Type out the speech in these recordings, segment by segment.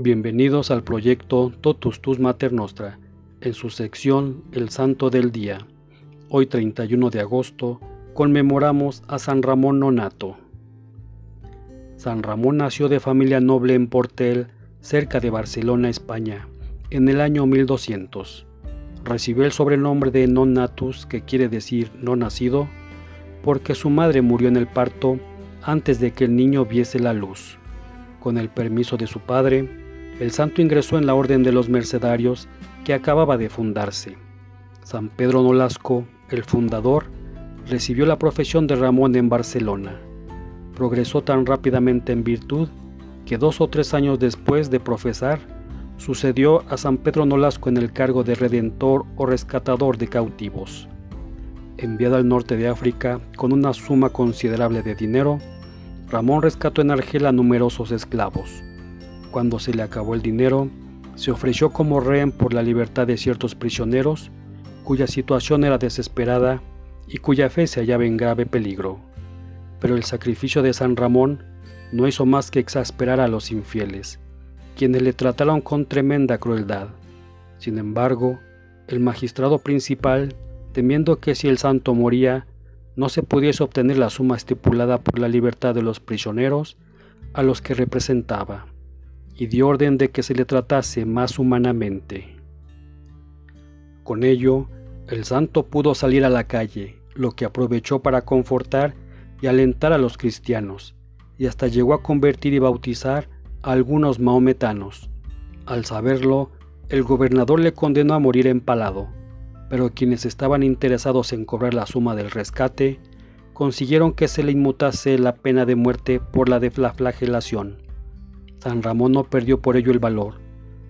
Bienvenidos al proyecto Totus Tus Mater Nostra, en su sección El Santo del Día. Hoy 31 de agosto conmemoramos a San Ramón Nonato. San Ramón nació de familia noble en Portel, cerca de Barcelona, España, en el año 1200. Recibió el sobrenombre de Nonatus, que quiere decir no nacido, porque su madre murió en el parto antes de que el niño viese la luz. Con el permiso de su padre, el santo ingresó en la Orden de los Mercedarios que acababa de fundarse. San Pedro Nolasco, el fundador, recibió la profesión de Ramón en Barcelona. Progresó tan rápidamente en virtud que dos o tres años después de profesar, sucedió a San Pedro Nolasco en el cargo de redentor o rescatador de cautivos. Enviado al norte de África con una suma considerable de dinero, Ramón rescató en Argel a numerosos esclavos. Cuando se le acabó el dinero, se ofreció como rehén por la libertad de ciertos prisioneros, cuya situación era desesperada y cuya fe se hallaba en grave peligro. Pero el sacrificio de San Ramón no hizo más que exasperar a los infieles, quienes le trataron con tremenda crueldad. Sin embargo, el magistrado principal, temiendo que si el santo moría, no se pudiese obtener la suma estipulada por la libertad de los prisioneros a los que representaba, y dio orden de que se le tratase más humanamente. Con ello, el santo pudo salir a la calle, lo que aprovechó para confortar y alentar a los cristianos, y hasta llegó a convertir y bautizar a algunos maometanos. Al saberlo, el gobernador le condenó a morir empalado, pero quienes estaban interesados en cobrar la suma del rescate, consiguieron que se le inmutase la pena de muerte por la de la flagelación. San Ramón no perdió por ello el valor,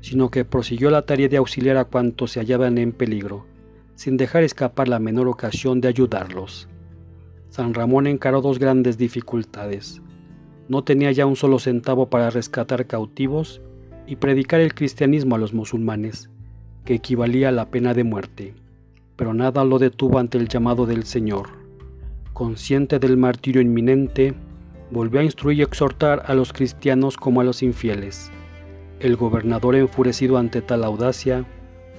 sino que prosiguió la tarea de auxiliar a cuantos se hallaban en peligro, sin dejar escapar la menor ocasión de ayudarlos. San Ramón encaró dos grandes dificultades. No tenía ya un solo centavo para rescatar cautivos y predicar el cristianismo a los musulmanes, que equivalía a la pena de muerte, pero nada lo detuvo ante el llamado del Señor. Consciente del martirio inminente, volvió a instruir y exhortar a los cristianos como a los infieles. El gobernador, enfurecido ante tal audacia,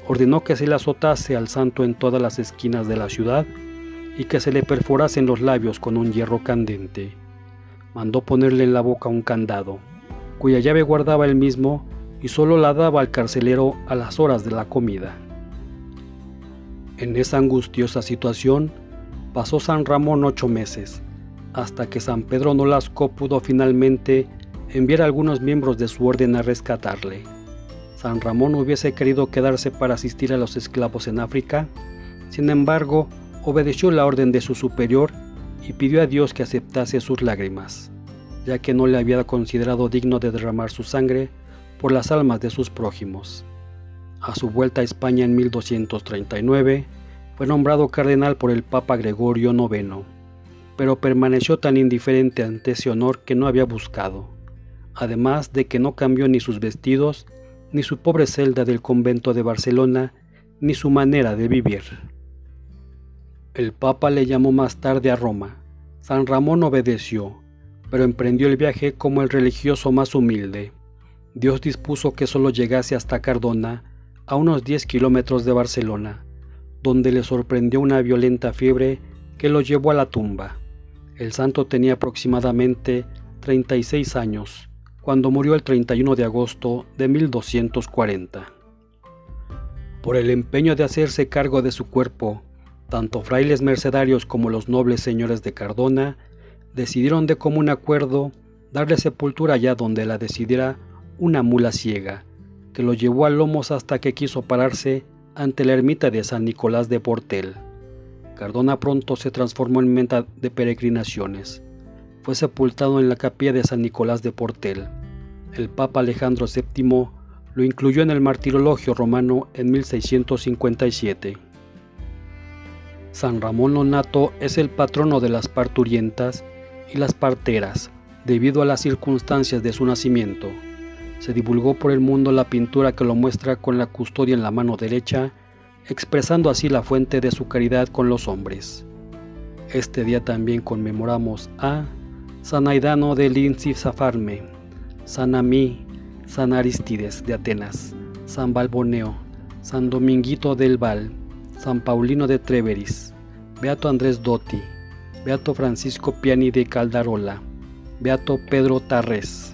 ordenó que se le azotase al santo en todas las esquinas de la ciudad y que se le perforasen los labios con un hierro candente. Mandó ponerle en la boca un candado, cuya llave guardaba él mismo y solo la daba al carcelero a las horas de la comida. En esa angustiosa situación pasó San Ramón ocho meses, hasta que San Pedro Nolasco pudo finalmente enviar a algunos miembros de su orden a rescatarle. San Ramón hubiese querido quedarse para asistir a los esclavos en África, sin embargo, obedeció la orden de su superior y pidió a Dios que aceptase sus lágrimas, ya que no le había considerado digno de derramar su sangre por las almas de sus prójimos. A su vuelta a España en 1239, fue nombrado cardenal por el Papa Gregorio IX pero permaneció tan indiferente ante ese honor que no había buscado, además de que no cambió ni sus vestidos, ni su pobre celda del convento de Barcelona, ni su manera de vivir. El Papa le llamó más tarde a Roma. San Ramón obedeció, pero emprendió el viaje como el religioso más humilde. Dios dispuso que solo llegase hasta Cardona, a unos 10 kilómetros de Barcelona, donde le sorprendió una violenta fiebre que lo llevó a la tumba. El santo tenía aproximadamente 36 años cuando murió el 31 de agosto de 1240. Por el empeño de hacerse cargo de su cuerpo, tanto frailes mercedarios como los nobles señores de Cardona decidieron de común acuerdo darle sepultura allá donde la decidiera una mula ciega, que lo llevó a lomos hasta que quiso pararse ante la ermita de San Nicolás de Portel. Cardona pronto se transformó en meta de peregrinaciones. Fue sepultado en la capilla de San Nicolás de Portel. El Papa Alejandro VII lo incluyó en el martirologio romano en 1657. San Ramón Nonato es el patrono de las parturientas y las parteras, debido a las circunstancias de su nacimiento. Se divulgó por el mundo la pintura que lo muestra con la custodia en la mano derecha expresando así la fuente de su caridad con los hombres. Este día también conmemoramos a San Aidano de Linci Zafarme, San Amí, San Aristides de Atenas, San Balboneo, San Dominguito del Val, San Paulino de Treveris, Beato Andrés Dotti, Beato Francisco Piani de Caldarola, Beato Pedro Tarres.